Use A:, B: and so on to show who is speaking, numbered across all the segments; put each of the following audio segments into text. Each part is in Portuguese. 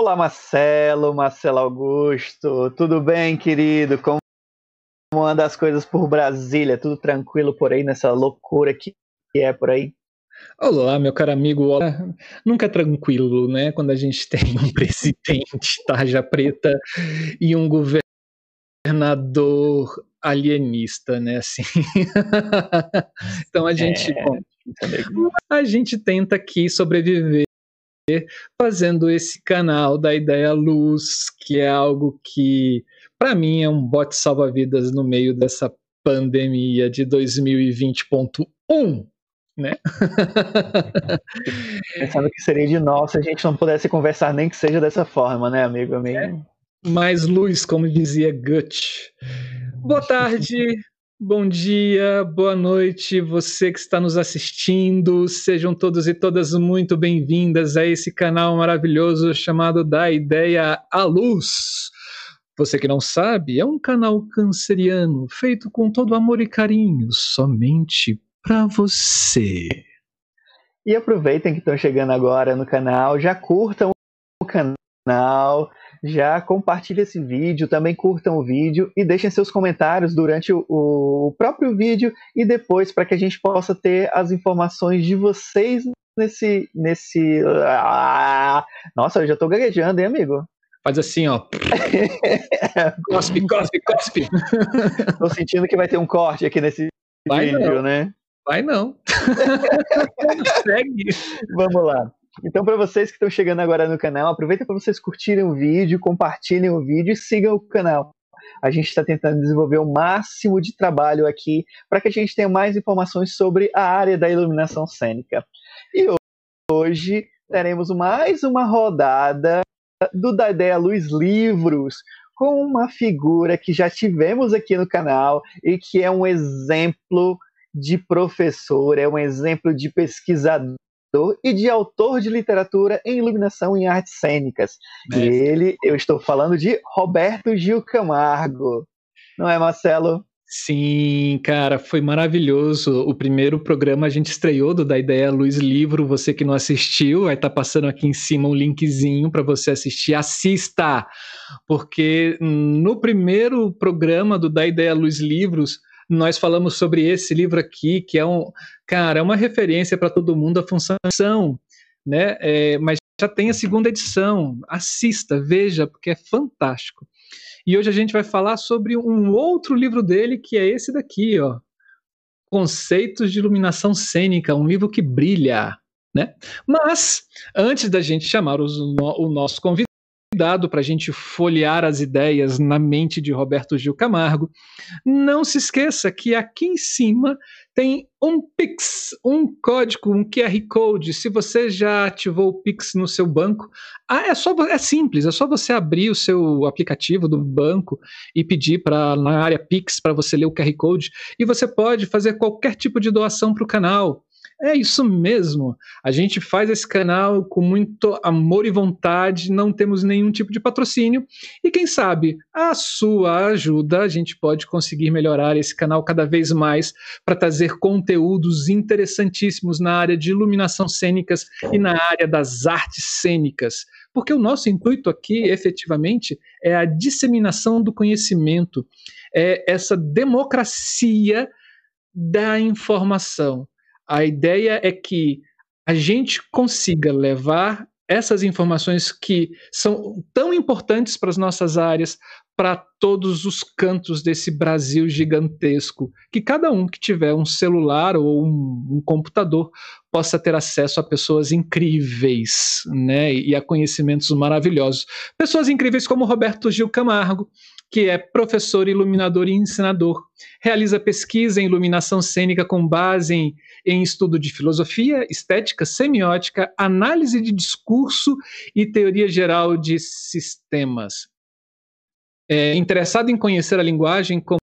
A: Olá, Marcelo, Marcelo Augusto, tudo bem, querido? Como andam as coisas por Brasília? Tudo tranquilo por aí nessa loucura que é por aí?
B: Olá, meu caro amigo. Olá. Nunca é tranquilo, né? Quando a gente tem um presidente tarja preta e um governador alienista, né? Assim. então a gente, é, bom, a gente tenta aqui sobreviver fazendo esse canal da Ideia Luz, que é algo que, para mim, é um bote salva-vidas no meio dessa pandemia de 2020.1. Né?
A: Pensando que seria de nós se a gente não pudesse conversar nem que seja dessa forma, né, amigo? amigo?
B: É. Mais luz, como dizia Gut. Boa tarde, Bom dia, boa noite, você que está nos assistindo. Sejam todos e todas muito bem-vindas a esse canal maravilhoso chamado Da Ideia à Luz. Você que não sabe, é um canal canceriano feito com todo amor e carinho, somente para você.
A: E aproveitem que estão chegando agora no canal, já curtam o canal, já compartilhe esse vídeo, também curtam o vídeo e deixem seus comentários durante o, o próprio vídeo e depois para que a gente possa ter as informações de vocês nesse. nesse ah, nossa, eu já estou gaguejando, hein, amigo?
B: Faz assim, ó. cospe, cospe, cospe.
A: Tô sentindo que vai ter um corte aqui nesse vai vídeo,
B: não.
A: né?
B: Vai não.
A: Segue. Vamos lá. Então, para vocês que estão chegando agora no canal, aproveita para vocês curtirem o vídeo, compartilhem o vídeo e sigam o canal. A gente está tentando desenvolver o máximo de trabalho aqui para que a gente tenha mais informações sobre a área da iluminação cênica. E hoje teremos mais uma rodada do Da Ideia Luz Livros, com uma figura que já tivemos aqui no canal e que é um exemplo de professor, é um exemplo de pesquisador e de autor de literatura em iluminação em artes cênicas. Mestre. E ele, eu estou falando de Roberto Gil Camargo. Não é, Marcelo?
B: Sim, cara, foi maravilhoso. O primeiro programa a gente estreou do Da Ideia Luz Livro. Você que não assistiu, vai estar tá passando aqui em cima um linkzinho para você assistir. Assista! Porque no primeiro programa do Da Ideia Luz Livros, nós falamos sobre esse livro aqui, que é um, cara, é uma referência para todo mundo, a função, né? É, mas já tem a segunda edição. Assista, veja, porque é fantástico. E hoje a gente vai falar sobre um outro livro dele, que é esse daqui, ó. Conceitos de Iluminação Cênica, um livro que brilha. Né? Mas, antes da gente chamar os, o nosso convidado, para a gente folhear as ideias na mente de Roberto Gil Camargo. Não se esqueça que aqui em cima tem um Pix, um código, um QR Code. Se você já ativou o Pix no seu banco, ah, é, só, é simples, é só você abrir o seu aplicativo do banco e pedir para na área Pix para você ler o QR Code e você pode fazer qualquer tipo de doação para o canal. É isso mesmo. A gente faz esse canal com muito amor e vontade, não temos nenhum tipo de patrocínio. E quem sabe, a sua ajuda, a gente pode conseguir melhorar esse canal cada vez mais para trazer conteúdos interessantíssimos na área de iluminação cênicas e na área das artes cênicas. Porque o nosso intuito aqui, efetivamente, é a disseminação do conhecimento, é essa democracia da informação a ideia é que a gente consiga levar essas informações que são tão importantes para as nossas áreas, para todos os cantos desse Brasil gigantesco, que cada um que tiver um celular ou um, um computador possa ter acesso a pessoas incríveis, né, e a conhecimentos maravilhosos. Pessoas incríveis como Roberto Gil Camargo, que é professor, iluminador e ensinador. Realiza pesquisa em iluminação cênica com base em, em estudo de filosofia, estética, semiótica, análise de discurso e teoria geral de sistemas. É, interessado em conhecer a linguagem como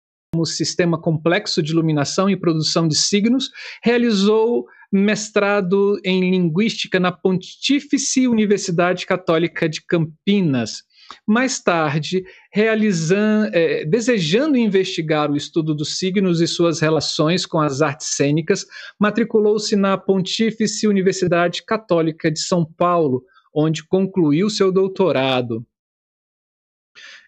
B: sistema complexo de iluminação e produção de signos, realizou mestrado em linguística na Pontifícia Universidade Católica de Campinas mais tarde, realizando, é, desejando investigar o estudo dos signos e suas relações com as artes cênicas, matriculou-se na Pontífice Universidade Católica de São Paulo, onde concluiu seu doutorado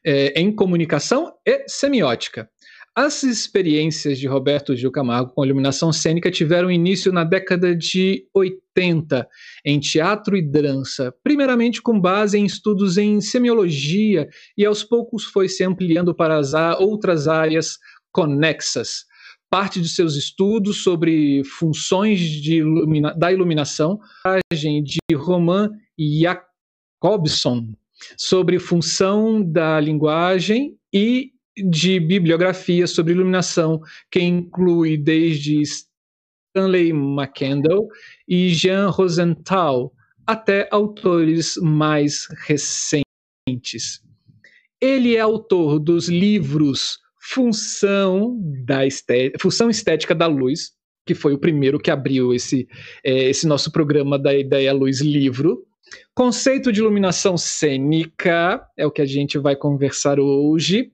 B: é, em comunicação e semiótica. As experiências de Roberto Gil Camargo com iluminação cênica tiveram início na década de 80 em teatro e dança, primeiramente com base em estudos em semiologia e aos poucos foi se ampliando para as outras áreas conexas. Parte de seus estudos sobre funções ilumina da iluminação, de Roman Jacobson, sobre função da linguagem e de bibliografia sobre iluminação, que inclui desde Stanley McCandle e Jean Rosenthal até autores mais recentes. Ele é autor dos livros Função, da estética, Função Estética da Luz, que foi o primeiro que abriu esse, é, esse nosso programa da Ideia Luz Livro. Conceito de iluminação cênica é o que a gente vai conversar hoje.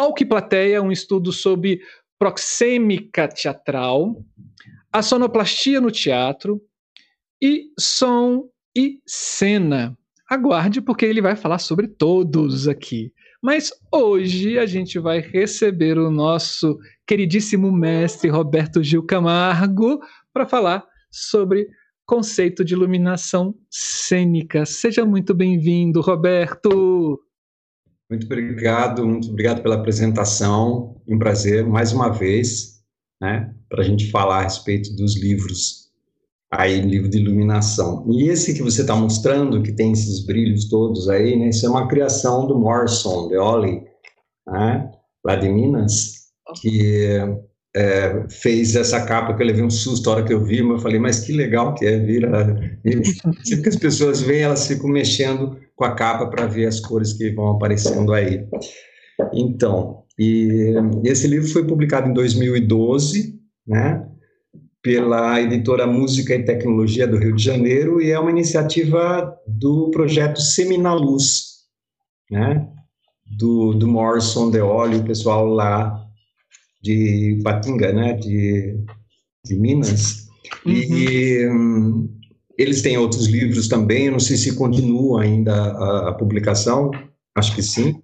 B: Palco e Plateia, um estudo sobre proxêmica teatral, a sonoplastia no teatro e som e cena. Aguarde, porque ele vai falar sobre todos aqui. Mas hoje a gente vai receber o nosso queridíssimo mestre Roberto Gil Camargo para falar sobre conceito de iluminação cênica. Seja muito bem-vindo, Roberto.
C: Muito obrigado, muito obrigado pela apresentação. Um prazer, mais uma vez, né, para a gente falar a respeito dos livros, aí, livro de iluminação. E esse que você está mostrando, que tem esses brilhos todos aí, né, isso é uma criação do Morrison, de Oli, né, lá de Minas, que é, fez essa capa que eu levei um susto a hora que eu vi, mas eu falei, mas que legal que é vir Sempre que as pessoas veem, elas ficam mexendo com a capa para ver as cores que vão aparecendo aí. Então, e esse livro foi publicado em 2012, né, pela editora Música e Tecnologia do Rio de Janeiro e é uma iniciativa do projeto Seminaluz, né, do, do Morrison Deoli, o pessoal lá de Patinga, né, de, de Minas, uhum. e hum, eles têm outros livros também, eu não sei se continua ainda a, a publicação, acho que sim,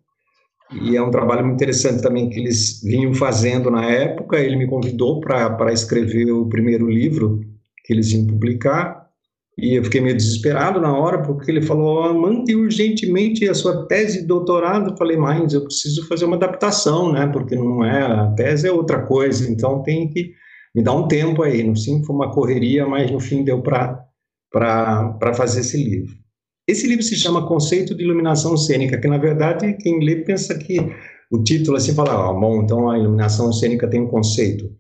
C: e é um trabalho muito interessante também que eles vinham fazendo na época, ele me convidou para escrever o primeiro livro que eles iam publicar, e eu fiquei meio desesperado na hora, porque ele falou: mande urgentemente a sua tese de doutorado. Eu falei, mas eu preciso fazer uma adaptação, né? Porque não é, a tese é outra coisa, então tem que me dar um tempo aí. No fim foi uma correria, mas no fim deu para fazer esse livro. Esse livro se chama Conceito de Iluminação Cênica, que na verdade quem lê pensa que o título assim fala, oh, bom, então a iluminação cênica tem um conceito.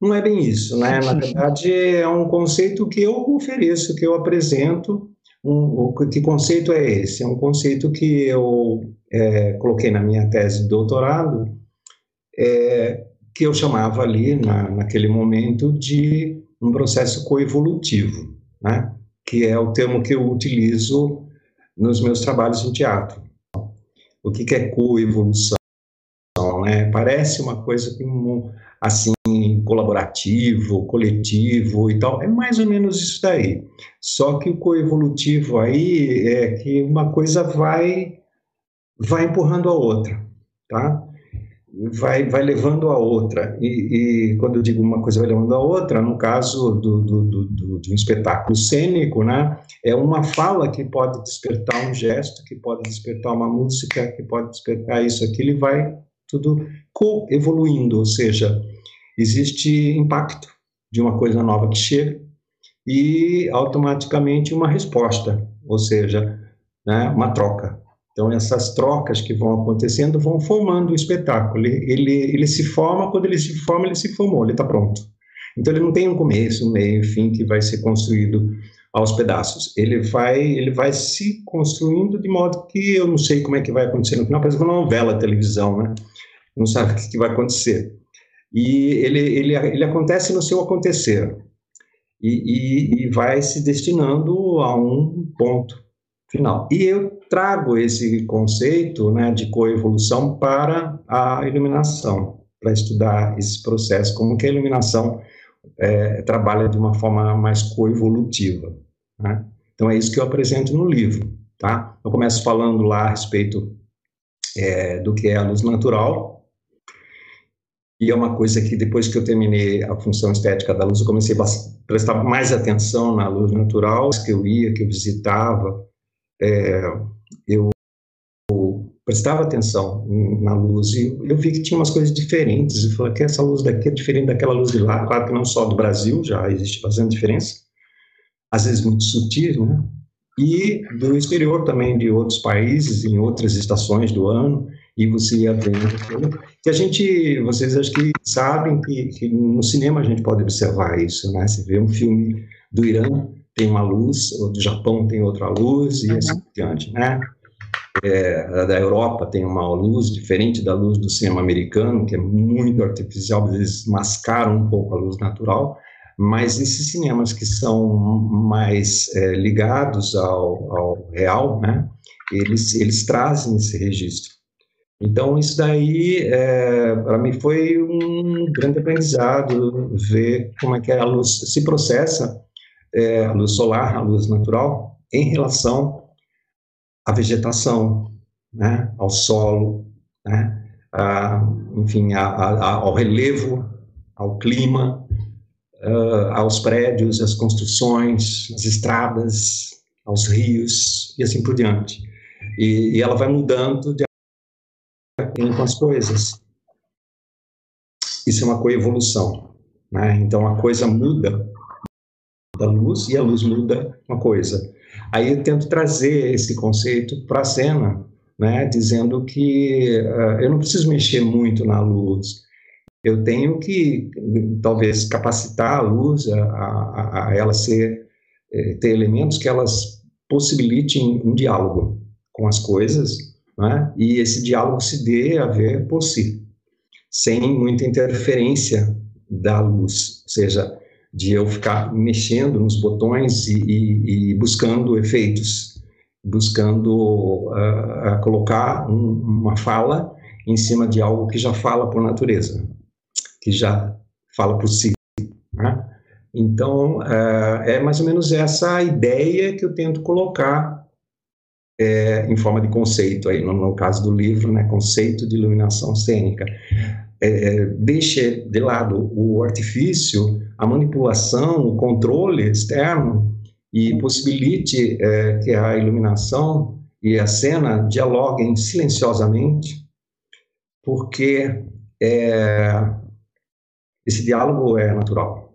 C: Não é bem isso, né? Na verdade, é um conceito que eu ofereço, que eu apresento. Um, que conceito é esse? É um conceito que eu é, coloquei na minha tese de doutorado, é, que eu chamava ali, na, naquele momento, de um processo coevolutivo, né? Que é o termo que eu utilizo nos meus trabalhos em teatro. O que, que é coevolução? Né? Parece uma coisa assim colaborativo, coletivo e tal, é mais ou menos isso daí. Só que o coevolutivo aí é que uma coisa vai vai empurrando a outra, tá? Vai, vai levando a outra. E, e quando eu digo uma coisa vai levando a outra, no caso do, do, do, de um espetáculo cênico, né, é uma fala que pode despertar um gesto, que pode despertar uma música, que pode despertar isso, aquilo, e vai tudo co-evoluindo, ou seja, existe impacto de uma coisa nova que chega e automaticamente uma resposta, ou seja, né, uma troca. Então, essas trocas que vão acontecendo vão formando o espetáculo. Ele, ele, ele se forma, quando ele se forma, ele se formou, ele está pronto. Então, ele não tem um começo, um meio, fim que vai ser construído aos pedaços. Ele vai, ele vai se construindo de modo que eu não sei como é que vai acontecer no final, parece uma novela, televisão, né? Não sabe o que vai acontecer e ele, ele, ele acontece no seu acontecer e, e, e vai se destinando a um ponto final. E eu trago esse conceito né, de coevolução para a iluminação, para estudar esse processo, como que a iluminação é, trabalha de uma forma mais coevolutiva. Né? Então é isso que eu apresento no livro, tá? Eu começo falando lá a respeito é, do que é a luz natural, e é uma coisa que depois que eu terminei a função estética da luz, eu comecei a prestar mais atenção na luz natural, que eu ia, que eu visitava, é, prestava atenção na luz e eu vi que tinha umas coisas diferentes. Eu falei que essa luz daqui é diferente daquela luz de lá. Claro que não só do Brasil, já existe fazendo diferença, às vezes muito sutil, né? E do exterior também, de outros países, em outras estações do ano, e você ia vendo. Que a gente, vocês acho que sabem que, que no cinema a gente pode observar isso, né? Você vê um filme do Irã, tem uma luz, o do Japão tem outra luz, e assim por diante, né? É, da Europa tem uma luz diferente da luz do cinema americano, que é muito artificial, eles mascaram um pouco a luz natural, mas esses cinemas que são mais é, ligados ao, ao, real, né, eles, eles trazem esse registro. Então, isso daí, é, para mim, foi um grande aprendizado, ver como é que a luz se processa, é, a luz solar, a luz natural, em relação à vegetação, né, ao solo, né, a, enfim, a, a, ao relevo, ao clima, uh, aos prédios, às construções, às estradas, aos rios e assim por diante. E, e ela vai mudando de acordo com as coisas. Isso é uma coevolução. Né? Então a coisa muda da luz e a luz muda uma coisa. Aí eu tento trazer esse conceito para a cena, né, dizendo que uh, eu não preciso mexer muito na luz, eu tenho que talvez capacitar a luz a, a, a ela ser eh, ter elementos que elas possibilitem um diálogo com as coisas, né, e esse diálogo se dê a ver por si, sem muita interferência da luz, ou seja, de eu ficar mexendo nos botões e, e, e buscando efeitos, buscando uh, colocar um, uma fala em cima de algo que já fala por natureza, que já fala por si. Né? Então, uh, é mais ou menos essa ideia que eu tento colocar é, em forma de conceito, aí, no, no, caso do livro, né, conceito de iluminação cênica. É, deixe de lado o artifício a manipulação, o controle externo e possibilite é, que a iluminação e a cena dialoguem silenciosamente, porque é, esse diálogo é natural,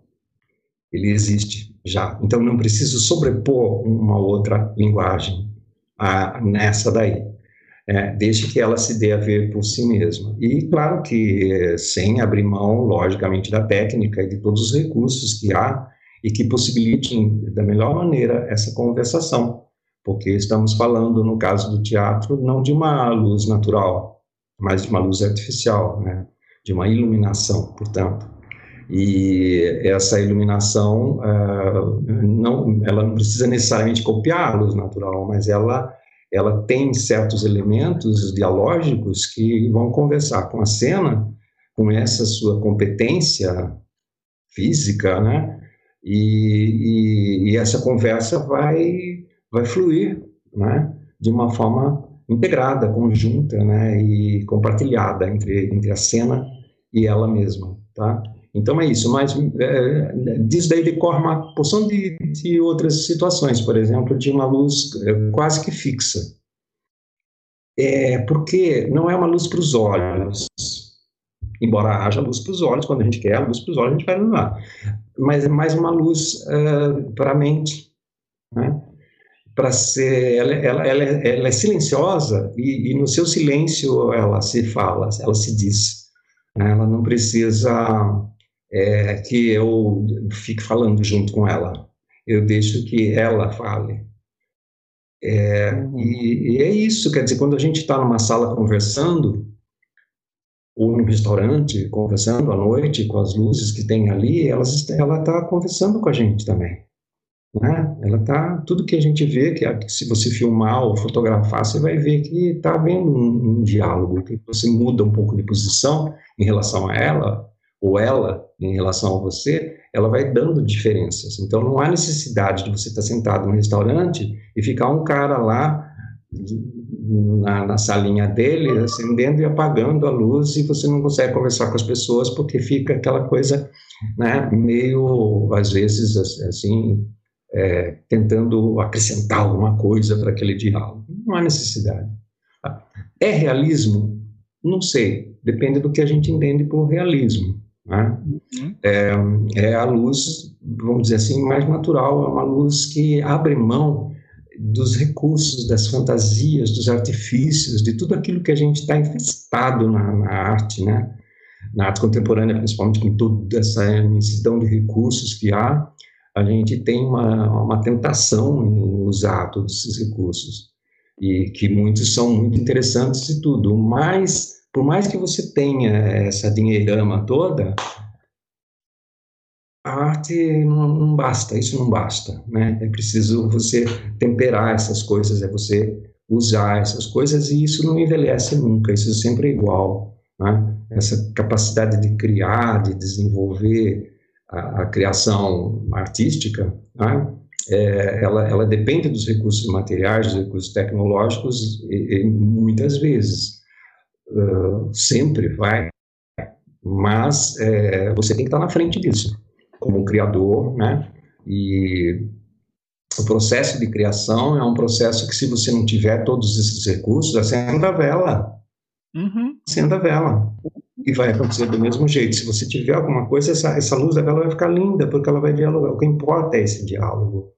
C: ele existe já. Então não preciso sobrepor uma outra linguagem a, nessa daí é, desde que ela se dê a ver por si mesma. E, claro que é, sem abrir mão, logicamente, da técnica e de todos os recursos que há e que possibilitem, da melhor maneira, essa conversação, porque estamos falando, no caso do teatro, não de uma luz natural, mas de uma luz artificial, né? de uma iluminação, portanto. E essa iluminação, uh, não, ela não precisa necessariamente copiar a luz natural, mas ela ela tem certos elementos dialógicos que vão conversar com a cena, com essa sua competência física, né? E, e, e essa conversa vai, vai fluir, né? De uma forma integrada, conjunta, né? E compartilhada entre, entre a cena e ela mesma, tá? Então é isso, mas é, disso daí decorre uma porção de, de outras situações, por exemplo, de uma luz é, quase que fixa. É, porque não é uma luz para os olhos, embora haja luz para os olhos, quando a gente quer a luz para os olhos, a gente vai iluminar, mas é mais uma luz uh, para a mente, né? para ser, ela, ela, ela, é, ela, é silenciosa e, e, no seu silêncio ela se fala, ela se diz, né? ela não precisa é, que eu fique falando junto com ela. Eu deixo que ela fale. É, uhum. e, e, é isso, quer dizer, quando a gente está numa sala conversando, ou num restaurante conversando à noite com as luzes que tem ali, elas, ela está conversando com a gente também. Né? Ela está, tudo que a gente vê, que, que se você filmar ou fotografar, você vai ver que está havendo um, um diálogo, que você muda um pouco de posição em relação a ela, ou ela em relação a você, ela vai dando diferenças. Então, não há necessidade de você estar sentado no restaurante e ficar um cara lá na, na, salinha dele, acendendo e apagando a luz, e você não consegue conversar com as pessoas porque fica aquela coisa, né, meio, às vezes, assim, é, tentando acrescentar alguma coisa para aquele diálogo. Não há necessidade. É realismo? Não sei, depende do que a gente entende por realismo. Né? É, é a luz, vamos dizer assim, mais natural, é uma luz que abre mão dos recursos, das fantasias, dos artifícios, de tudo aquilo que a gente está infestado na, na, arte, né? Na arte contemporânea, principalmente com toda essa imensidão de recursos que há, a gente tem uma, uma tentação em usar todos esses recursos e que muitos são muito interessantes e tudo, mas por mais que você tenha essa dinheirama toda, a arte não, não, basta, isso não basta, né? É preciso você temperar essas coisas, é você usar essas coisas e isso não envelhece nunca, isso sempre é igual, né? Essa capacidade de criar, de desenvolver a, a criação artística, né? é, ela, ela depende dos recursos materiais, dos recursos tecnológicos e, e muitas vezes, uh, sempre vai, mas é, você tem que estar na frente disso como criador, né? E o processo de criação é um processo que, se você não tiver todos esses recursos, acenda a vela. Uhum. Acenda a vela. E vai acontecer do mesmo jeito. Se você tiver alguma coisa, essa, essa luz da vela vai ficar linda, porque ela vai dialogar. O que importa é esse diálogo.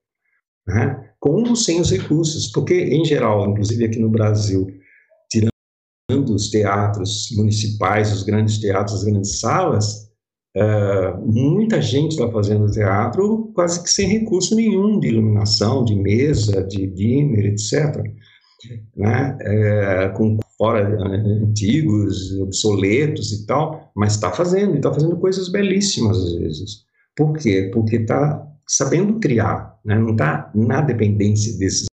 C: Né? Com ou sem os recursos. Porque, em geral, inclusive aqui no Brasil, os teatros municipais, os grandes teatros, as grandes salas, Uh, muita gente está fazendo teatro quase que sem recurso nenhum de iluminação, de mesa, de dimmer, etc. Né? É, com fora eh, antigos, obsoletos e tal, mas está fazendo, está fazendo coisas belíssimas às vezes. Por quê? Porque está sabendo criar, né? não está na dependência desses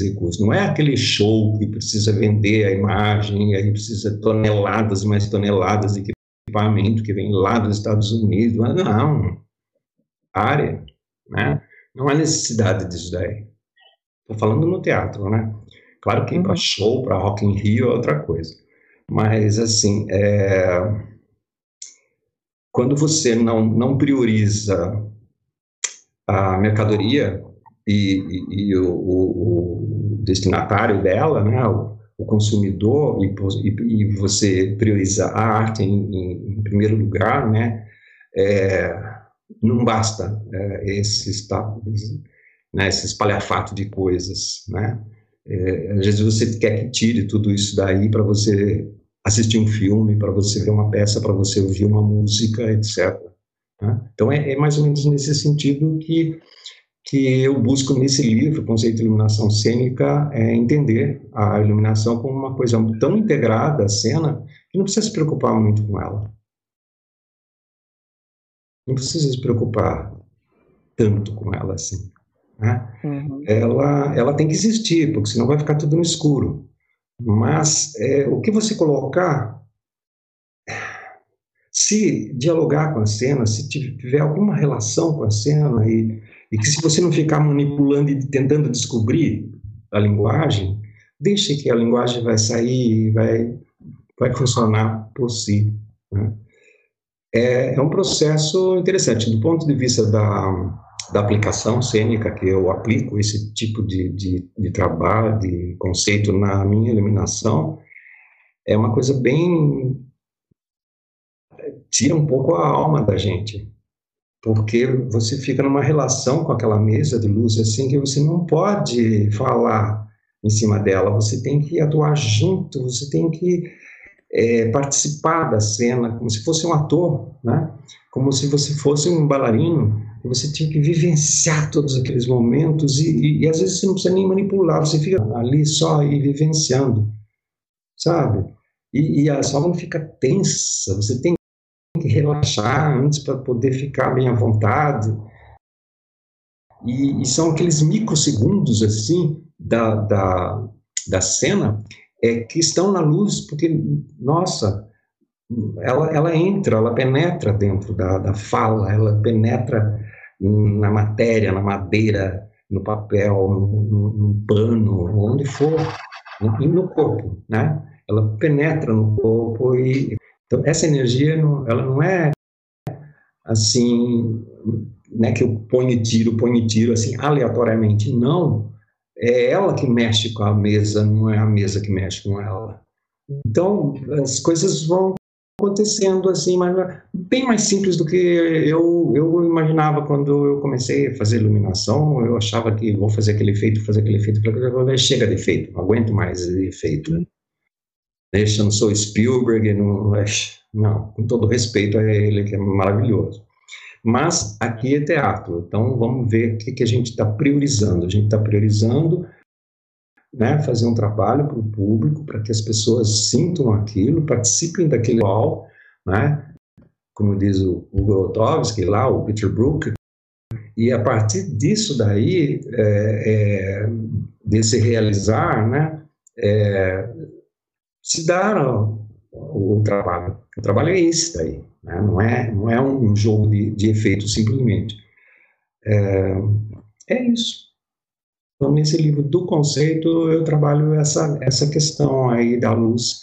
C: recursos. Não é aquele show que precisa vender a imagem, aí precisa toneladas e mais toneladas de equipamento que vem lá dos Estados Unidos. Não, área, né? Não há necessidade disso daí. Estou falando no teatro, né? Claro que para uhum. show, para Rock in Rio é outra coisa. Mas, assim, é... quando você não, não prioriza a mercadoria e, e, e o, o, destinatário dela, né, o, o consumidor e, e, você prioriza a arte em, em, em primeiro lugar, né, é, não basta é, esse, né, esse espalhafato de coisas, né, é, às vezes você quer que tire tudo isso daí para você assistir um filme, para você ver uma peça, para você ouvir uma música, etc. Né? Então é, é mais ou menos nesse sentido que que eu busco nesse livro, Conceito de Iluminação Cênica, é entender a iluminação como uma coisa tão integrada à cena que não precisa se preocupar muito com ela. Não precisa se preocupar tanto com ela assim. Né? Uhum. Ela, ela tem que existir, porque senão vai ficar tudo no escuro. Mas é, o que você colocar, se dialogar com a cena, se tiver alguma relação com a cena e e que se você não ficar manipulando e tentando descobrir a linguagem, deixe que a linguagem vai sair vai, vai funcionar por si. Né? É, é, um processo interessante. Do ponto de vista da, da aplicação cênica que eu aplico, esse tipo de, de, de trabalho, de conceito na minha iluminação, é uma coisa bem. tira um pouco a alma da gente porque você fica numa relação com aquela mesa de luz assim que você não pode falar em cima dela, você tem que atuar junto, você tem que é, participar da cena como se fosse um ator, né? Como se você fosse um bailarino, você tinha que vivenciar todos aqueles momentos e, e, e às vezes você não precisa nem manipular, você fica ali só e vivenciando, sabe? E, e a sua mão fica tensa, você tem relaxar antes para poder ficar bem à vontade. E, e, são aqueles microsegundos assim da, da, da cena é, que estão na luz, porque, nossa, ela, ela entra, ela penetra dentro da, da fala, ela penetra na matéria, na madeira, no papel, no, no, no pano, onde for, e no corpo, né? Ela penetra no corpo e então essa energia não, ela não é assim, né, que eu ponho e tiro, ponho e tiro assim aleatoriamente, não. É ela que mexe com a mesa, não é a mesa que mexe com ela. Então as coisas vão acontecendo assim, mas bem mais simples do que eu, eu imaginava quando eu comecei a fazer iluminação. Eu achava que vou fazer aquele efeito, fazer aquele efeito, chega de efeito, não aguento mais efeito. Deixa, eu não sou Spielberg, não, não, com todo respeito a ele, que é maravilhoso. Mas aqui é teatro, então vamos ver o que, que a gente está priorizando. A gente está priorizando né, fazer um trabalho para o público, para que as pessoas sintam aquilo, participem daquele ritual, né, como diz o, o Grotowski lá, o Peter Brook, e a partir disso daí, é, é, desse realizar, né, é, se dar o, trabalho. O trabalho é esse daí, né, não, é, não é um jogo de, de efeito simplesmente. É, é isso. Então, nesse livro do conceito, eu trabalho essa, essa questão aí da luz,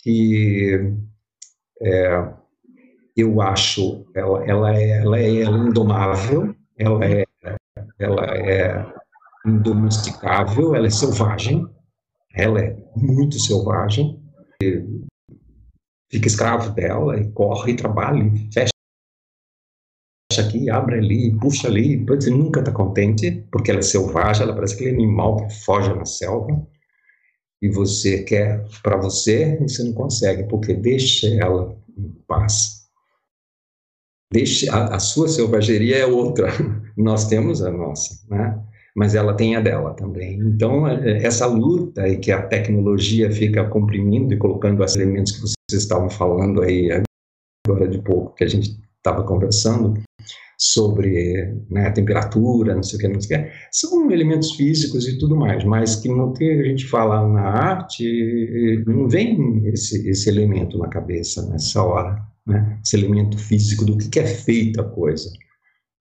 C: que é, eu acho, ela, ela, é, ela é indomável, ela é, ela é indomesticável, ela é selvagem, ela é muito selvagem, fica escravo dela e corre, trabalha, fecha aqui, abre ali, puxa ali, você nunca está contente, porque ela é selvagem, ela parece aquele animal que foge na selva, e você quer para você, e você não consegue, porque deixa ela em paz. Deixe, a, a sua selvageria é outra, nós temos a nossa, né? Mas ela tem a dela também. Então, é, essa luta aí que a tecnologia fica comprimindo e colocando os elementos que vocês estavam falando aí agora de pouco, que a gente estava conversando, sobre né, temperatura, não sei o que, não sei o que, são elementos físicos e tudo mais, mas que no que a gente fala na arte, não vem esse, esse elemento na cabeça nessa hora, né? esse elemento físico do que, que é feita a coisa.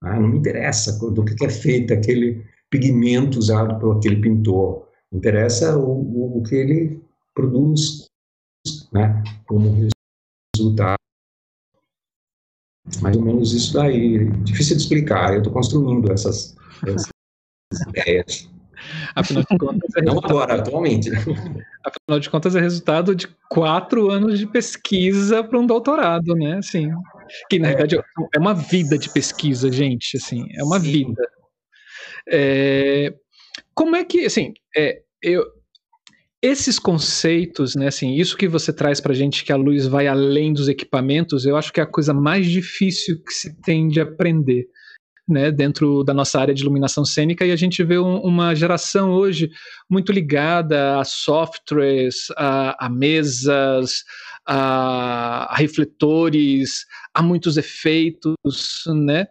C: Né? Não me interessa do que, que é feito aquele pigmento usado por aquele pintor, interessa o, o, o que ele produz né, como resultado mais ou menos isso daí. Difícil de explicar, eu estou construindo essas, essas ideias.
B: Afinal de contas, é
C: não agora, atualmente.
B: Afinal de contas, é resultado de quatro anos de pesquisa para um doutorado, né? Assim, que na é. verdade é uma vida de pesquisa, gente. Assim, é uma Sim. vida. É, como é que, assim, é, eu, esses conceitos, né, assim, isso que você traz para gente, que a luz vai além dos equipamentos, eu acho que é a coisa mais difícil que se tem de aprender. Né, dentro da nossa área de iluminação cênica, e a gente vê um, uma geração hoje muito ligada a softwares, a, a mesas, a, a, refletores, a muitos efeitos, né?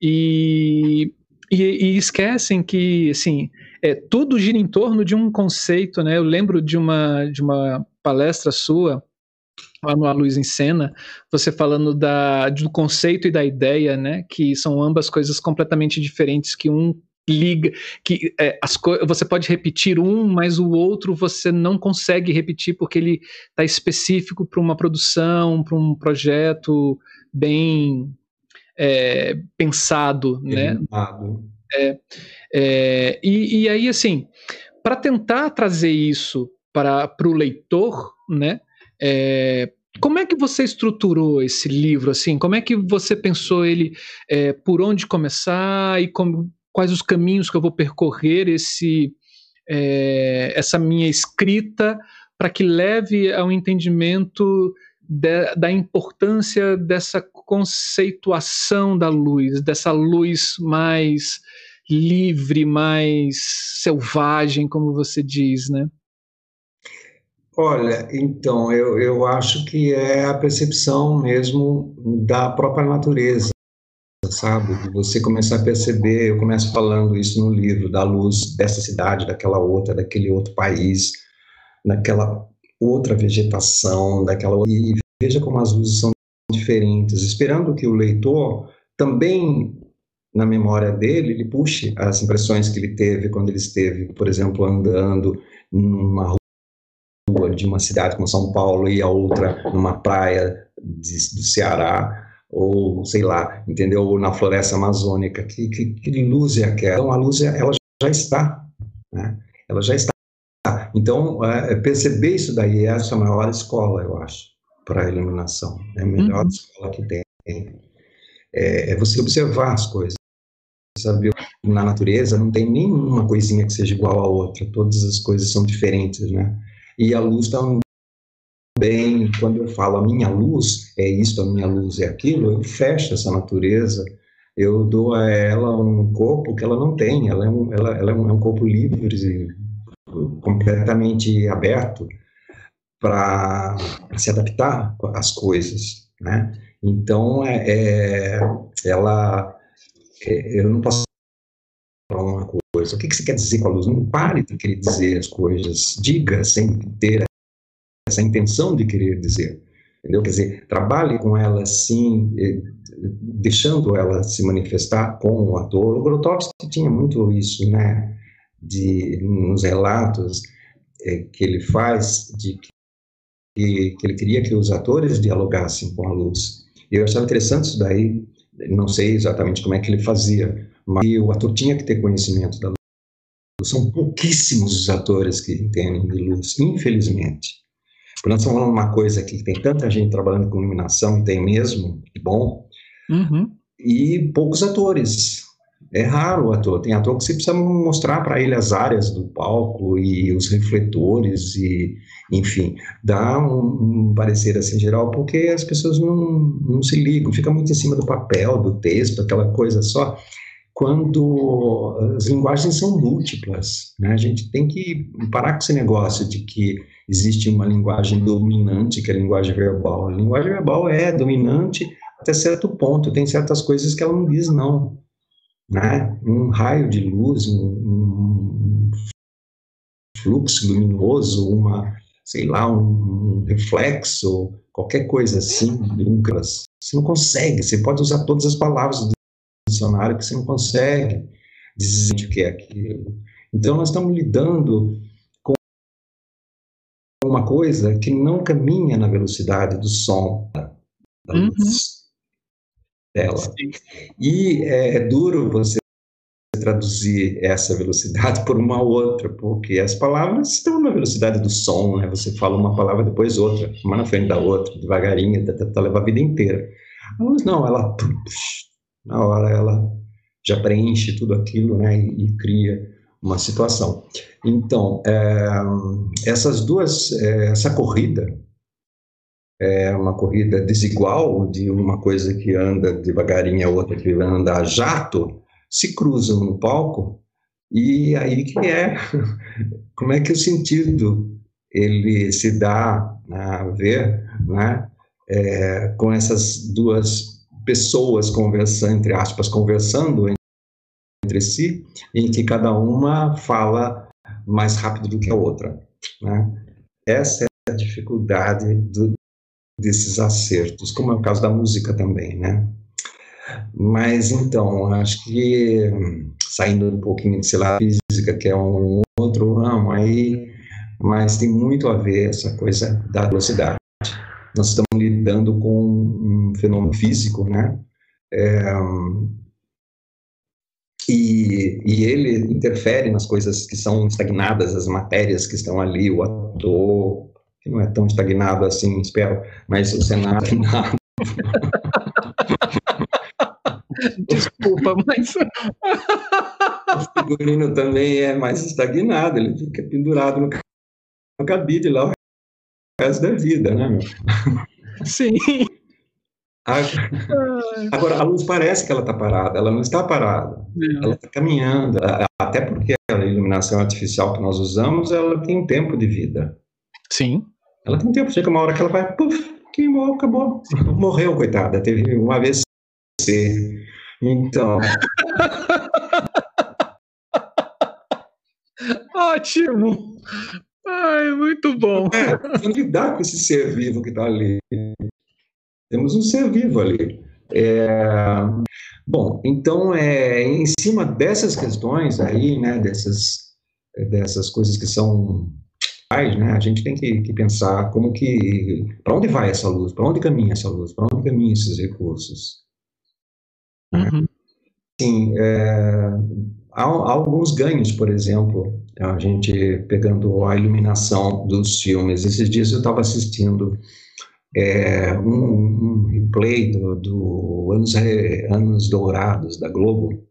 B: E, e, e esquecem que, assim, é, tudo gira em torno de um conceito, né? Eu lembro de uma, de uma palestra sua, lá no A Luz em Cena, você falando da, do conceito e da ideia, né? Que são ambas coisas completamente diferentes, que um liga, que é, as você pode repetir um, mas o outro você não consegue repetir porque ele está específico para uma produção, para um projeto bem é, pensado, né? É, é, e, e, aí, assim, para tentar trazer isso para o leitor, né? É, como é que você estruturou esse livro? Assim, como é que você pensou ele? É, por onde começar e como, quais os caminhos que eu vou percorrer esse, é, essa minha escrita para que leve ao entendimento de, da importância dessa conceituação da luz, dessa luz mais livre, mais selvagem, como você diz, né?
C: Olha, então, eu, eu acho que é a percepção mesmo da própria natureza, sabe? Você começar a perceber, eu começo falando isso no livro, da luz dessa cidade, daquela outra, daquele outro país, daquela outra vegetação, daquela e veja como as luzes são diferentes, esperando que o leitor também na memória dele, ele puxe as impressões que ele teve quando ele esteve, por exemplo, andando numa rua de uma cidade como São Paulo e a outra numa praia de, do Ceará, ou sei lá, entendeu? Ou na floresta amazônica. Que, que, que luz é aquela? Então, a luz, ela já está, né? Ela já está. Então, é, perceber isso daí é a maior escola, eu acho, para a iluminação. É a melhor uhum. escola que tem. É, é você observar as coisas sabe? Na natureza não tem nenhuma coisinha que seja igual à outra, todas as coisas são diferentes, né? E a luz também, quando eu falo a minha luz é isto, a minha luz é aquilo, eu fecho essa natureza, eu dou a ela um corpo que ela não tem, ela é um, ela, ela é um, é um corpo livre, completamente aberto para se adaptar às coisas, né? Então, é, é ela é, eu não posso falar uma coisa. O que, que você quer dizer com a luz? Não pare de querer dizer as coisas. Diga sem ter essa intenção de querer dizer. Entendeu? Quer dizer, trabalhe com ela assim, deixando ela se manifestar com o ator. O Grotowski tinha muito isso, né? De, nos relatos é, que ele faz, de que, que ele queria que os atores dialogassem com a luz. E eu achava interessante isso daí, não sei exatamente como é que ele fazia, mas o ator tinha que ter conhecimento da luz. São pouquíssimos os atores que entendem de luz, infelizmente. Porque nós estamos falando uma coisa aqui que tem tanta gente trabalhando com iluminação, e tem mesmo, que bom, uhum. e poucos atores. É raro o ator. Tem ator que você precisa mostrar para ele as áreas do palco e os refletores e, enfim, dá um, um, parecer assim geral porque as pessoas não, não se ligam, fica muito em cima do papel, do texto, aquela coisa só. Quando as linguagens são múltiplas, né? A gente tem que parar com esse negócio de que existe uma linguagem dominante, que é a linguagem verbal. A linguagem verbal é dominante até certo ponto, tem certas coisas que ela não diz não né? um raio de luz, um, um fluxo luminoso, uma, sei lá, um, reflexo, qualquer coisa assim, você não consegue, você pode usar todas as palavras do dicionário que você não consegue dizer o que é aquilo. Então nós estamos lidando com uma coisa que não caminha na velocidade do som da luz. Uhum dela. Sim. E é, é duro você traduzir essa velocidade por uma outra, porque as palavras estão na velocidade do som, né? Você fala uma palavra depois outra, uma na frente da outra, devagarinho, tá, tá, tá leva a vida inteira. Mas não, ela na hora ela já preenche tudo aquilo, né? E, e cria uma situação. Então, é, essas duas, é, essa corrida é uma corrida desigual de uma coisa que anda devagarinho a outra que vai andar jato, se cruzam no palco e aí que é como é que o sentido ele se dá a ver, né, é, com essas duas pessoas conversando entre aspas conversando entre si, em que cada uma fala mais rápido do que a outra, né? Essa é a dificuldade do, desses acertos, como é o caso da música também, né? Mas então, acho que saindo um pouquinho de, sei lá, física, que é um outro ramo aí, mas tem muito a ver essa coisa da velocidade. Nós estamos lidando com um fenômeno físico, né? É, e, e, ele interfere nas coisas que são estagnadas, as matérias que estão ali, o ator, que não é tão estagnado assim, espero, mas o não.
B: Desculpa, mas.
C: o figurino também é mais estagnado, ele fica pendurado no, no cabide lá o resto da vida, né, meu?
B: Sim.
C: Agora, a luz parece que ela está parada, ela não está parada, é. ela está caminhando, até porque a iluminação artificial que nós usamos, ela tem tempo de vida.
B: Sim.
C: Ela tem tempo, chega uma hora que ela vai, puf, queimou, acabou. Morreu, coitada. Teve uma vez. Então.
B: Ótimo! Ai, muito bom.
C: É, lidar com esse ser vivo que está ali. Temos um ser vivo ali. É, bom, então, é, em cima dessas questões aí, né, dessas, dessas coisas que são né, a gente tem que, que pensar como que, para onde vai essa luz, para onde caminha essa luz, para onde caminham esses recursos. Uhum. Sim, é, há, há, alguns ganhos, por exemplo, a gente pegando a iluminação dos filmes. Esses dias eu estava assistindo é, um, um, replay do, do anos, anos Dourados da Globo,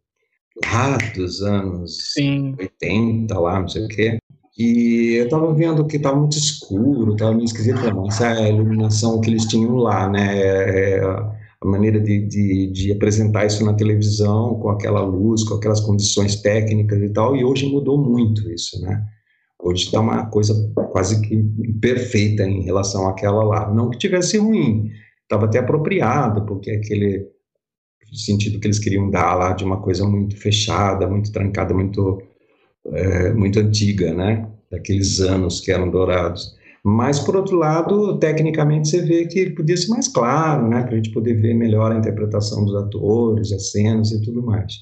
C: lá dos anos Sim. 80, lá, não sei o quê. E eu estava vendo que estava muito escuro, estava meio esquisito, essa iluminação que eles tinham lá, né? É, a maneira de, de, de, apresentar isso na televisão, com aquela luz, com aquelas condições técnicas e tal, e hoje mudou muito isso, né? Hoje está uma coisa quase que perfeita em relação àquela lá. Não que tivesse ruim, estava até apropriado, porque aquele sentido que eles queriam dar lá de uma coisa muito fechada, muito trancada, muito, é, muito antiga, né? Daqueles anos que eram dourados. Mas, por outro lado, tecnicamente você vê que podia ser mais claro, né? Para a gente poder ver melhor a interpretação dos atores, as cenas e tudo mais.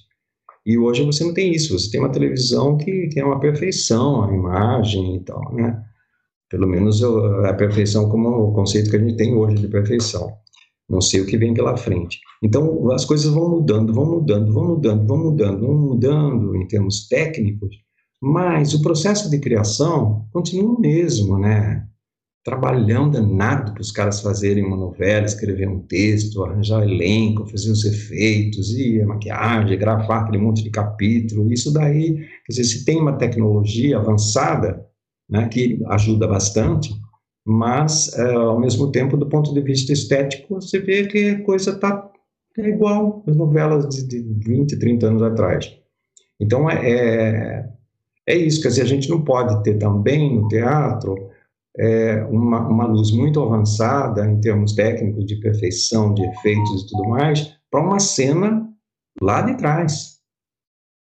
C: E hoje você não tem isso, você tem uma televisão que, que é uma perfeição, a imagem e tal, né? Pelo menos a perfeição como o conceito que a gente tem hoje de perfeição. Não sei o que vem pela frente. Então, as coisas vão mudando, vão mudando, vão mudando, vão mudando, vão mudando em termos técnicos, mas o processo de criação continua o mesmo, né? trabalhando danado para os caras fazerem uma novela, escrever um texto, arranjar elenco, fazer os efeitos, e a maquiagem, gravar aquele monte de capítulo. Isso daí, quer dizer, se tem uma tecnologia avançada, né, que ajuda bastante, mas, é, ao mesmo tempo, do ponto de vista estético, você vê que a coisa está é igual às novelas de, de 20, 30 anos atrás. Então, é, é, isso, quer dizer, a gente não pode ter também no teatro é, uma, uma luz muito avançada em termos técnicos de perfeição, de efeitos e tudo mais, para uma cena lá de trás.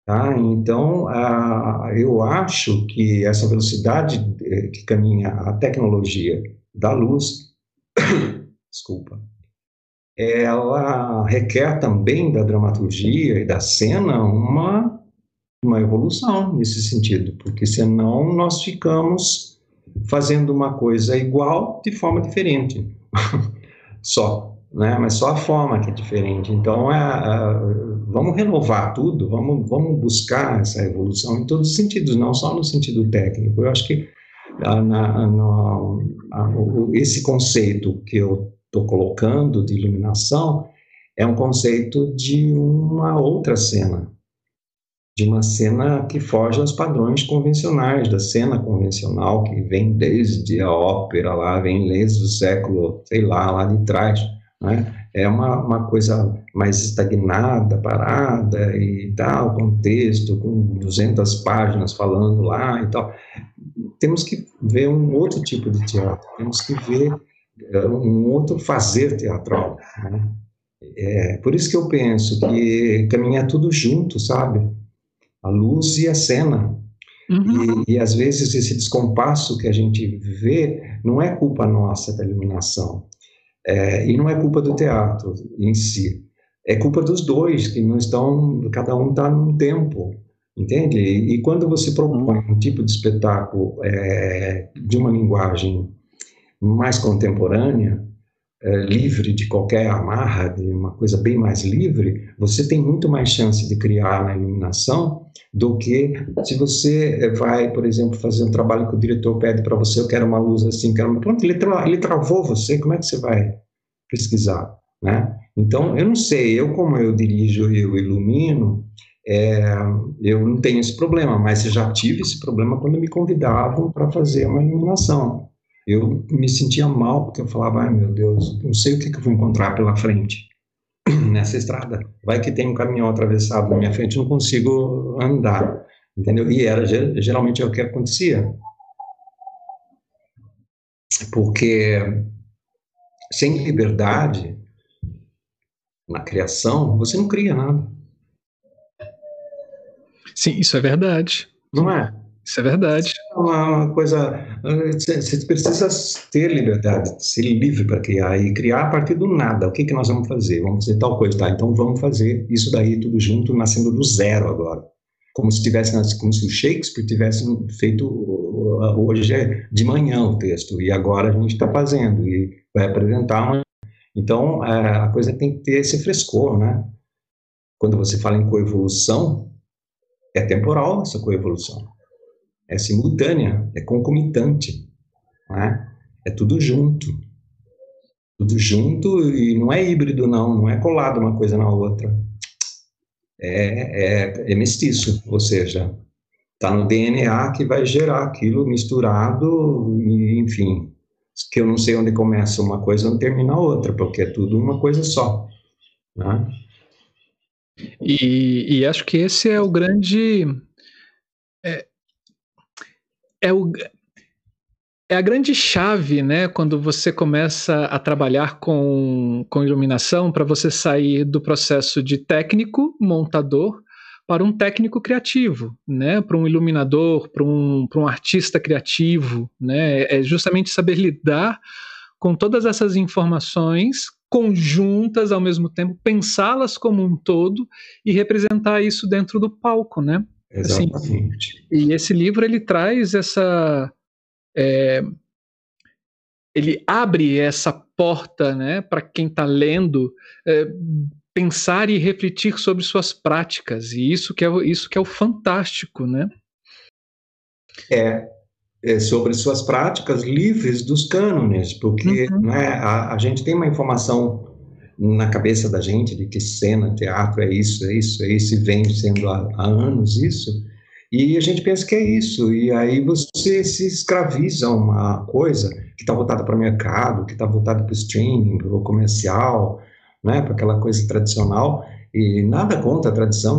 C: Tá? Então, a, eu acho que essa velocidade é, que caminha a tecnologia da luz, desculpa, ela requer também da dramaturgia e da cena uma, uma evolução nesse sentido, porque senão nós ficamos fazendo uma coisa igual de forma diferente. só, né? Mas só a forma que é diferente. Então, é, é, vamos renovar tudo, vamos, vamos buscar essa evolução em todos os sentidos, não só no sentido técnico. Eu acho que na, na, esse conceito que eu estou colocando de iluminação é um conceito de uma outra cena, de uma cena que foge aos padrões convencionais, da cena convencional, que vem desde a ópera lá, vem desde o século, sei lá, lá de trás, né? É uma, uma coisa mais estagnada, parada e tal, contexto, com 200 páginas falando lá e tal. Temos que ver um outro tipo de teatro, temos que ver eh, um outro fazer teatral, né? É, por isso que eu penso que caminhar tudo junto, sabe? A luz e a cena. Uhum. E, e, às vezes esse descompasso que a gente vê não é culpa nossa da iluminação, é, e não é culpa do teatro em si, é culpa dos dois que não estão, cada um está num tempo, entende? E, e, quando você propõe um tipo de espetáculo é, de uma linguagem mais contemporânea, é, livre de qualquer amarra, de uma coisa bem mais livre, você tem muito mais chance de criar na iluminação do que se você é, vai, por exemplo, fazer um trabalho que o diretor pede para você, eu quero uma luz assim, quero uma... Pronto, ele, tra... ele travou você, como é que você vai pesquisar, né? Então, eu não sei, eu como eu dirijo e eu ilumino, é, eu não tenho esse problema, mas eu já tive esse problema quando me convidavam para fazer uma iluminação eu me sentia mal, porque eu falava, ai meu Deus, não sei o que, que eu vou encontrar pela frente nessa estrada. Vai que tem um caminhão atravessado na minha frente, não consigo andar, entendeu? E era geralmente é o que acontecia. Porque sem liberdade na criação, você não cria nada.
B: Sim, isso é verdade.
C: Não é?
B: Isso é verdade.
C: É uma, uma coisa. Você precisa ter liberdade, ser livre para criar e criar a partir do nada. O que, que nós vamos fazer? Vamos fazer tal coisa, tá? Então vamos fazer isso daí tudo junto, nascendo do zero agora. Como se tivesse, como se o Shakespeare tivesse feito hoje é de manhã o texto e agora a gente está fazendo e vai apresentar amanhã. Então é, a coisa tem que ter esse frescor, né? Quando você fala em coevolução, é temporal essa coevolução é simultânea, é concomitante, né? é tudo junto. Tudo junto e não é híbrido, não, não é colado uma coisa na outra. É, é, é mestiço, ou seja, está no DNA que vai gerar aquilo misturado, e, enfim, que eu não sei onde começa uma coisa e onde termina a outra, porque é tudo uma coisa só. Né?
B: E, e, acho que esse é o grande. É, é, o, é a grande chave, né, quando você começa a trabalhar com, com iluminação, para você sair do processo de técnico, montador, para um técnico criativo, né, para um iluminador, para um, um artista criativo, né, é justamente saber lidar com todas essas informações conjuntas ao mesmo tempo, pensá-las como um todo e representar isso dentro do palco, né?
C: Exatamente.
B: Assim, e esse livro ele traz essa. É, ele abre essa porta né, para quem está lendo é, pensar e refletir sobre suas práticas. E isso que é, isso que é o fantástico, né?
C: É, é sobre suas práticas livres dos cânones, porque uhum. né, a, a gente tem uma informação na cabeça da gente de que cena, teatro é isso, é isso, é isso, e vem sendo há, há anos isso, e a gente pensa que é isso, e aí você se escraviza a uma coisa que está voltada para o mercado, que está voltada para o streaming, para o comercial, né, para aquela coisa tradicional, e nada contra a tradição,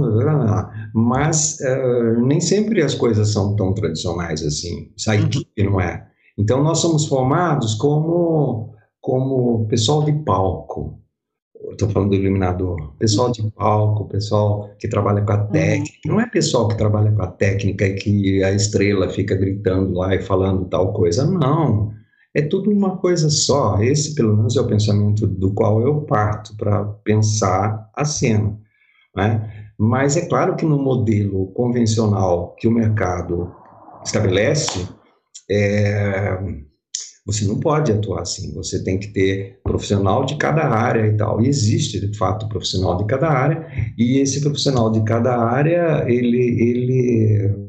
C: mas uh, nem sempre as coisas são tão tradicionais assim, essa uhum. equipe não é. Então nós somos formados como, como pessoal de palco, estou falando do iluminador, pessoal de palco, pessoal que trabalha com a uhum. técnica, não é pessoal que trabalha com a técnica e que a estrela fica gritando lá e falando tal coisa, não, é tudo uma coisa só, esse pelo menos é o pensamento do qual eu parto para pensar a cena, né? mas é claro que no modelo convencional que o mercado estabelece, é, você não pode atuar assim, você tem que ter profissional de cada área e tal. E existe, de fato, profissional de cada área, e esse profissional de cada área, ele, ele,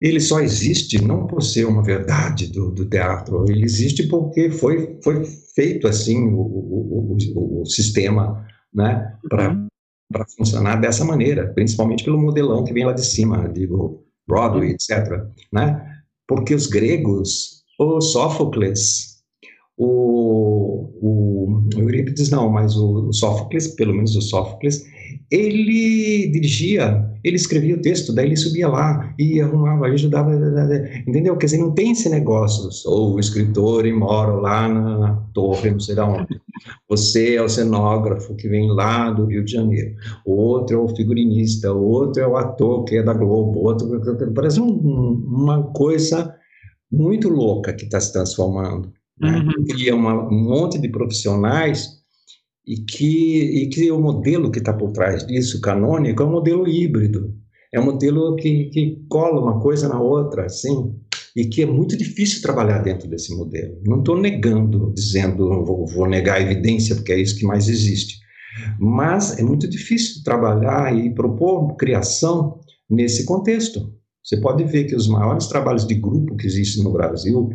C: ele só existe não por ser uma verdade do, do teatro, ele existe porque foi, foi feito assim o, o, o, o sistema né, para uhum. funcionar dessa maneira, principalmente pelo modelão que vem lá de cima, digo, Broadway, etc. Né? Porque os gregos o Sófocles, o, o Eurípides não, mas o, o Sófocles, pelo menos o Sófocles, ele dirigia, ele escrevia o texto, daí ele subia lá e arrumava, ajudava, entendeu? Quer dizer, não tem esse negócio, sou o escritor e moro lá na, torre, não sei da onde. Você é o cenógrafo que vem lá do Rio de Janeiro, o outro é o figurinista, o outro é o ator que é da Globo, outro parece um, uma coisa muito louca que está se transformando. Né? Uhum. Cria uma, um monte de profissionais e que, e que o modelo que está por trás disso, canônico, é um modelo híbrido. É um modelo que, que cola uma coisa na outra, assim, e que é muito difícil trabalhar dentro desse modelo. Não estou negando, dizendo, vou, vou negar a evidência, porque é isso que mais existe. Mas é muito difícil trabalhar e propor criação nesse contexto. Você pode ver que os maiores trabalhos de grupo que existem no Brasil,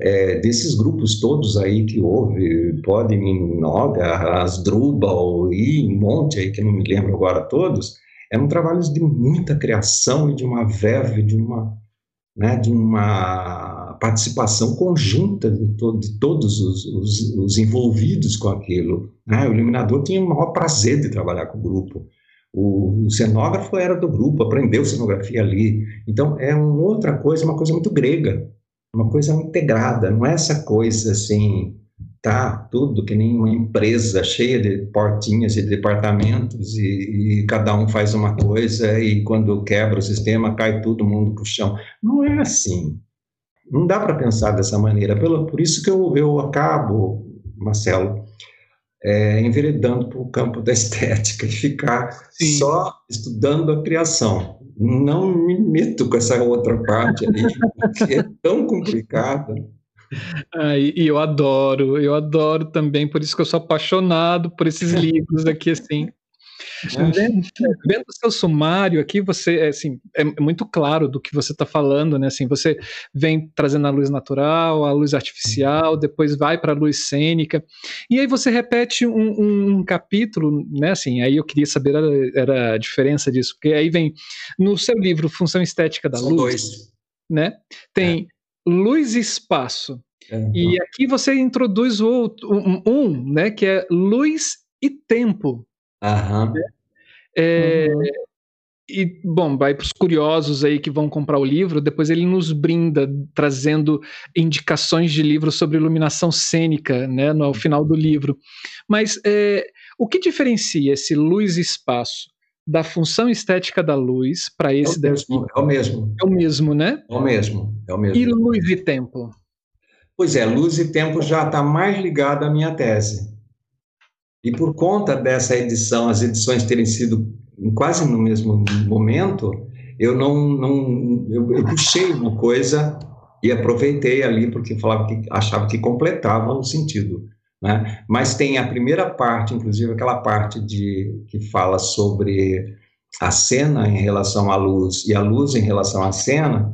C: é, desses grupos todos aí que houve, Podmin, Noga, Asdrubal e um monte aí que não me lembro agora todos, eram trabalhos de muita criação e de uma verve, de uma, né, de uma participação conjunta de, to de todos os, os, os, envolvidos com aquilo. Né? O iluminador tinha o maior prazer de trabalhar com o grupo. O, cenógrafo era do grupo, aprendeu cenografia ali. Então, é uma outra coisa, uma coisa muito grega, uma coisa integrada, não é essa coisa assim, tá tudo que nem uma empresa cheia de portinhas e departamentos e, e, cada um faz uma coisa e quando quebra o sistema cai todo mundo para o chão. Não é assim. Não dá para pensar dessa maneira. Pelo, por isso que eu, eu acabo, Marcelo, é, enveredando para o campo da estética e ficar Sim. só estudando a criação. Não me meto com essa outra parte ali, que é tão complicada.
B: Ah, e, eu adoro, eu adoro também, por isso que eu sou apaixonado por esses livros aqui, assim. É. Vendo, vendo o seu sumário aqui, você é, assim, é muito claro do que você está falando, né? Assim, você vem trazendo a luz natural, a luz artificial, depois vai para a luz cênica, e aí você repete um, um, um, capítulo, né? Assim, aí eu queria saber era, era, a diferença disso, porque aí vem no seu livro Função Estética da
C: São
B: Luz,
C: dois.
B: né? Tem é. luz e espaço. Uhum. E aqui você introduz o outro, um, um, né, que é luz e tempo.
C: Aham.
B: É, uhum. E, bom, vai para os curiosos aí que vão comprar o livro, depois ele nos brinda trazendo indicações de livros sobre iluminação cênica, né, no final do livro. Mas é, o que diferencia esse luz e espaço da função estética da luz para esse
C: é mesmo, É o mesmo.
B: É o mesmo, né?
C: É o mesmo, é o mesmo.
B: E luz e tempo?
C: Pois é, luz e tempo já está mais ligado à minha tese. E por conta dessa edição, as edições terem sido quase no mesmo momento, eu não, não eu, eu puxei uma coisa e aproveitei ali porque falava que achava que completava o sentido, né? Mas tem a primeira parte, inclusive aquela parte de que fala sobre a cena em relação à luz e a luz em relação à cena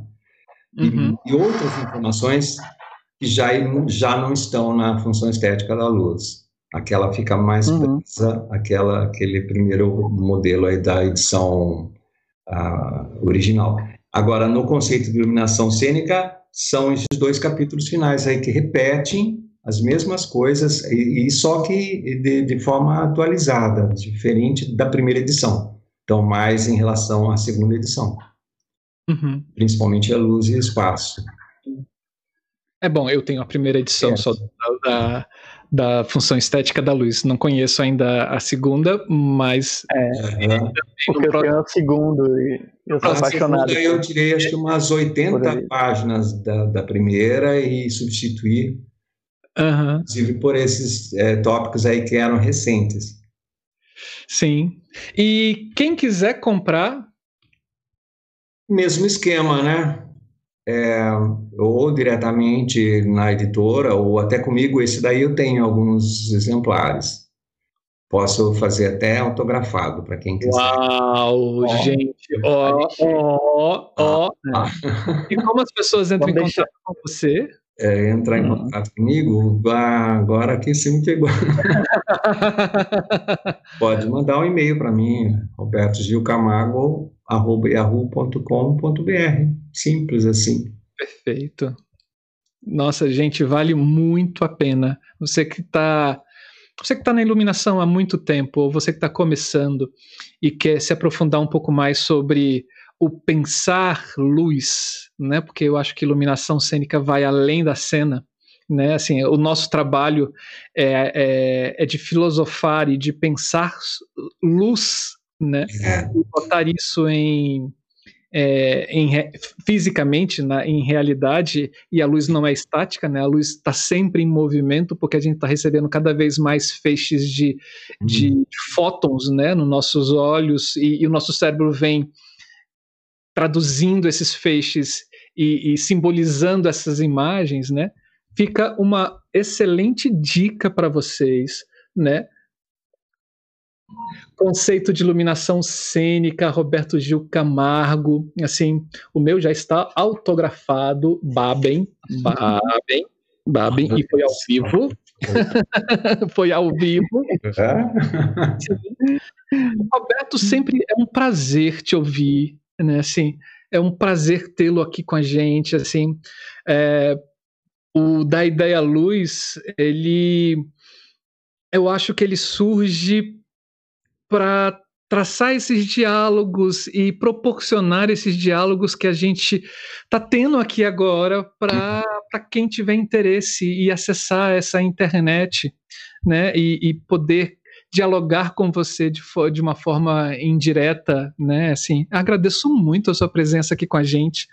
C: uhum. e, e outras informações que já, já não estão na função estética da luz aquela fica mais uhum. presa, aquela, aquele primeiro modelo aí da edição uh, original. Agora, no conceito de iluminação cênica, são esses dois capítulos finais aí que repetem as mesmas coisas, e, e só que de, de, forma atualizada, diferente da primeira edição. Então, mais em relação à segunda edição.
B: Uhum.
C: Principalmente a luz e espaço.
B: É bom, eu tenho a primeira edição é. só da, da função estética da luz. Não conheço ainda a segunda, mas.
A: É, é. porque eu tenho a segunda e eu sou apaixonado.
C: eu tirei acho que umas 80 páginas da, da primeira e substituí,
B: uhum.
C: inclusive por esses é, tópicos aí que eram recentes.
B: Sim. E quem quiser comprar.
C: Mesmo esquema, né? É, ou diretamente na editora, ou até comigo, esse daí eu tenho alguns exemplares. Posso fazer até autografado para quem quiser.
B: Uau, gente! Ó, ó, ó. E como as pessoas entram em contato com você?
C: É, entrar em hum. contato comigo, agora aqui você me pegou. Pode mandar um e-mail para mim, Roberto Gil Camargo, yahoo.com.br. Simples assim.
B: Perfeito. Nossa, gente, vale muito a pena. Você que está você que está na iluminação há muito tempo, ou você que está começando e quer se aprofundar um pouco mais sobre o pensar luz, né? Porque eu acho que iluminação cênica vai além da cena, né? Assim, o nosso trabalho é, é, é de filosofar e de pensar luz, né? É. E botar isso em é, em, fisicamente, na, em realidade, e a luz não é estática, né? A luz está sempre em movimento, porque a gente está recebendo cada vez mais feixes de, uhum. de fótons, né? Nos nossos olhos, e, e, o nosso cérebro vem traduzindo esses feixes e, e simbolizando essas imagens, né? Fica uma excelente dica para vocês, né? Conceito de iluminação cênica, Roberto Gil Camargo. Assim, o meu já está autografado, babem, babem, babem, e foi ao vivo. foi ao vivo. Roberto, sempre é um prazer te ouvir, né? Assim, é um prazer tê-lo aqui com a gente, assim. É, o da ideia luz, ele eu acho que ele surge para traçar esses diálogos e proporcionar esses diálogos que a gente está tendo aqui agora para quem tiver interesse e acessar essa internet, né, e, e poder dialogar com você de, de, uma forma indireta, né? Assim, agradeço muito a sua presença aqui com a gente.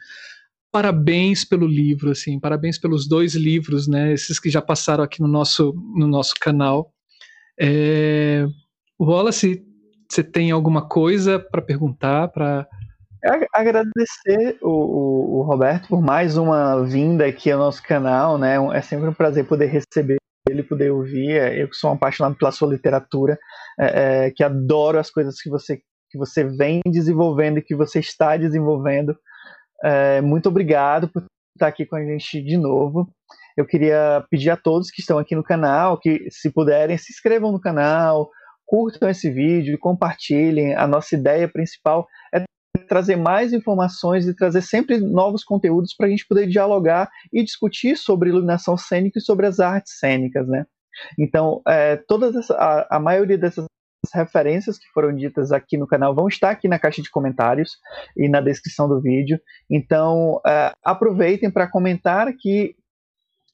B: Parabéns pelo livro, assim, parabéns pelos dois livros, né? Esses que já passaram aqui no nosso, no nosso canal. É... Wallace, você tem alguma coisa para perguntar, para
A: agradecer o, o, o, Roberto por mais uma vinda aqui ao nosso canal, né? É sempre um prazer poder receber ele, poder ouvir. É, eu que sou apaixonado pela sua literatura, é, é, que adoro as coisas que você que você vem desenvolvendo e que você está desenvolvendo. É, muito obrigado por estar aqui com a gente de novo. Eu queria pedir a todos que estão aqui no canal que, se puderem, se inscrevam no canal, curtam esse vídeo, compartilhem. A nossa ideia principal é trazer mais informações e trazer sempre novos conteúdos para a gente poder dialogar e discutir sobre iluminação cênica e sobre as artes cênicas, né? Então, é, todas essa, a, a maioria dessas referências que foram ditas aqui no canal vão estar aqui na caixa de comentários e na descrição do vídeo. Então, é, aproveitem para comentar aqui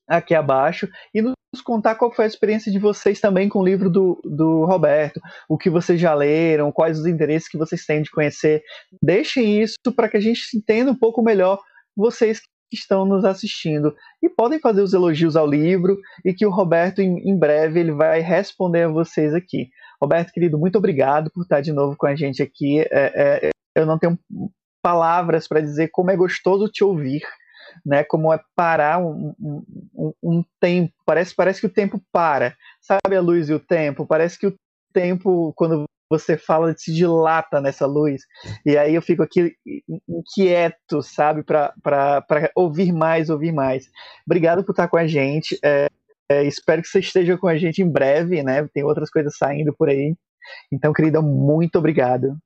A: aqui abaixo e nos contar qual foi a experiência de vocês também com o livro do, do Roberto, o que vocês já leram, quais os interesses que vocês têm de conhecer. Deixem isso para que a gente entenda um pouco melhor vocês que estão nos assistindo e podem fazer os elogios ao livro e que o Roberto em, em breve ele vai responder a vocês aqui. Roberto querido, muito obrigado por estar de novo com a gente aqui. É, é, eu não tenho palavras para dizer como é gostoso te ouvir né? Como é parar um, um, um, tempo. Parece, parece que o tempo para. Sabe a luz e o tempo? Parece que o tempo, quando você fala, se dilata nessa luz. E aí eu fico aqui inquieto, sabe? Para ouvir mais, ouvir mais. Obrigado por estar com a gente. É, é, espero que você esteja com a gente em breve, né? Tem outras coisas saindo por aí. Então, querida, muito obrigado.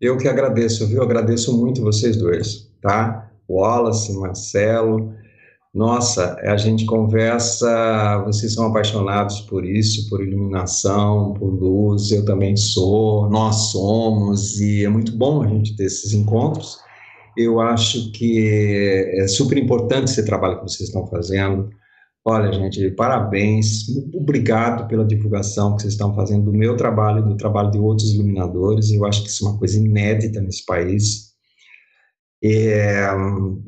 C: Eu que agradeço, viu? Agradeço muito vocês dois, tá? Wallace, Marcelo. Nossa, a gente conversa, vocês são apaixonados por isso, por iluminação, por luz, eu também sou, nós somos, e é muito bom a gente ter esses encontros. Eu acho que é super importante esse trabalho que vocês estão fazendo. Olha, gente, parabéns, obrigado pela divulgação que vocês estão fazendo do meu trabalho, do trabalho de outros iluminadores. Eu acho que isso é uma coisa inédita nesse país. É,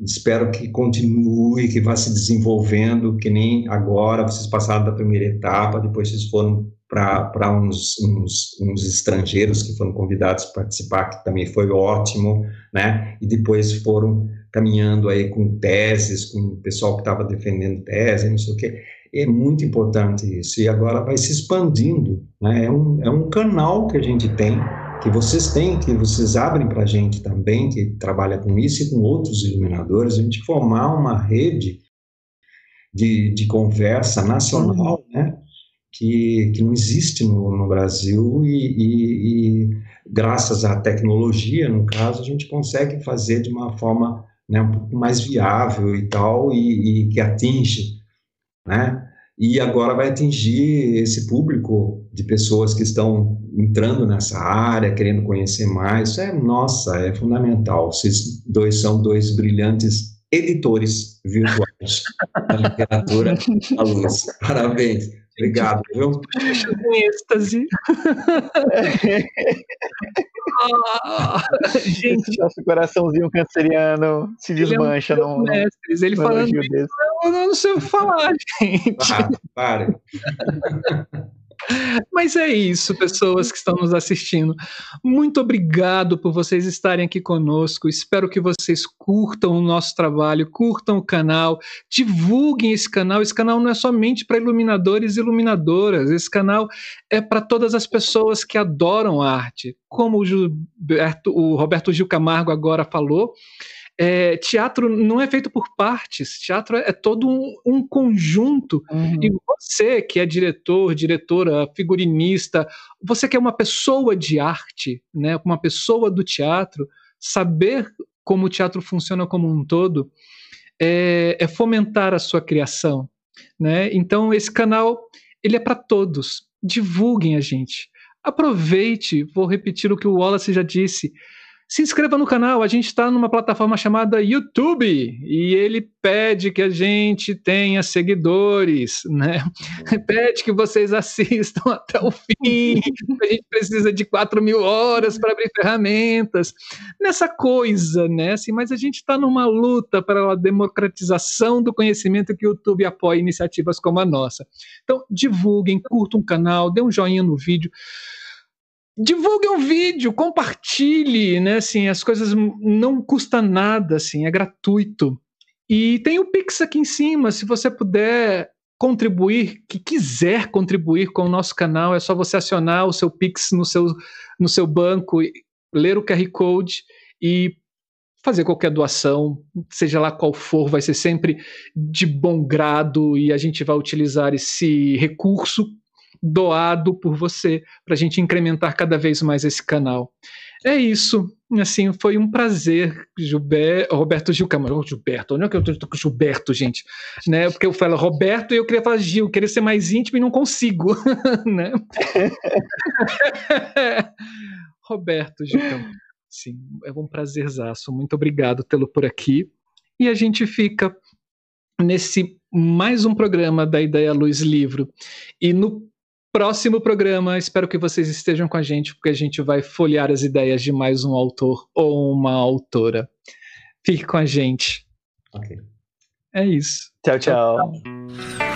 C: espero que continue, que vá se desenvolvendo, que nem agora vocês passaram da primeira etapa, depois vocês foram para uns, uns, uns, estrangeiros que foram convidados a participar, que também foi ótimo, né? E depois foram caminhando aí com teses, com o pessoal que estava defendendo tese, não sei o quê. É muito importante isso. E agora vai se expandindo, né? É um, é um canal que a gente tem que vocês têm, que vocês abrem para a gente também, que trabalha com isso e com outros iluminadores, a gente formar uma rede de, de conversa nacional, uhum. né? Que, que não existe no, no Brasil e, e, e, graças à tecnologia, no caso, a gente consegue fazer de uma forma né, um pouco mais viável e tal, e, e que atinge, né? E agora vai atingir esse público de pessoas que estão entrando nessa área, querendo conhecer mais. Isso é, nossa, é fundamental. Vocês dois são dois brilhantes editores virtuais da literatura à luz. Parabéns. Obrigado, viu?
B: Em êxtase.
A: ah, gente, nosso coraçãozinho canceriano se desmancha. Ele é um
B: mestres, ele falando isso, eu não sei falar, gente.
C: Ah,
B: Mas é isso, pessoas que estão nos assistindo. Muito obrigado por vocês estarem aqui conosco. Espero que vocês curtam o nosso trabalho, curtam o canal, divulguem esse canal. Esse canal não é somente para iluminadores e iluminadoras, esse canal é para todas as pessoas que adoram arte. Como o, Gilberto, o Roberto Gil Camargo agora falou, é, teatro não é feito por partes, teatro é, todo um, um conjunto. Uhum. E você, que é diretor, diretora, figurinista, você que é uma pessoa de arte, né, uma pessoa do teatro, saber como o teatro funciona como um todo é, é fomentar a sua criação. Né? Então, esse canal ele é para todos. Divulguem a gente. Aproveite, vou repetir o que o Wallace já disse se inscreva no canal. A gente está numa plataforma chamada YouTube e ele pede que a gente tenha seguidores, né? Pede que vocês assistam até o fim. A gente precisa de 4 mil horas para abrir ferramentas. Nessa coisa, né? Assim, mas a gente está numa luta para a democratização do conhecimento que o YouTube apoia iniciativas como a nossa. Então, divulguem, curtam o canal, dê um joinha no vídeo divulgue um vídeo, compartilhe, né? Assim, as coisas não custa nada, assim, é gratuito. E tem o Pix aqui em cima, se você puder contribuir, que quiser contribuir com o nosso canal, é só você acionar o seu Pix no seu, no seu banco, ler o QR Code e fazer qualquer doação, seja lá qual for, vai ser sempre de bom grado e a gente vai utilizar esse recurso doado por você para a gente incrementar cada vez mais esse canal. É isso. Assim, foi um prazer, Gilber, Roberto Gil Camargo. Gilberto, não é que eu estou com Gilberto, gente, né? Porque eu falo Roberto e eu queria falar Gil, queria ser mais íntimo e não consigo, né? Roberto Gil Camargo. Sim, é um prazerzaço. Muito obrigado tê-lo por aqui. E a gente fica nesse mais um programa da Ideia Luz Livro. E no próximo programa. Espero que vocês estejam com a gente, porque a gente vai folhear as ideias de mais um autor ou uma autora. Fique com a gente.
C: Ok.
B: É isso.
A: tchau. tchau. tchau.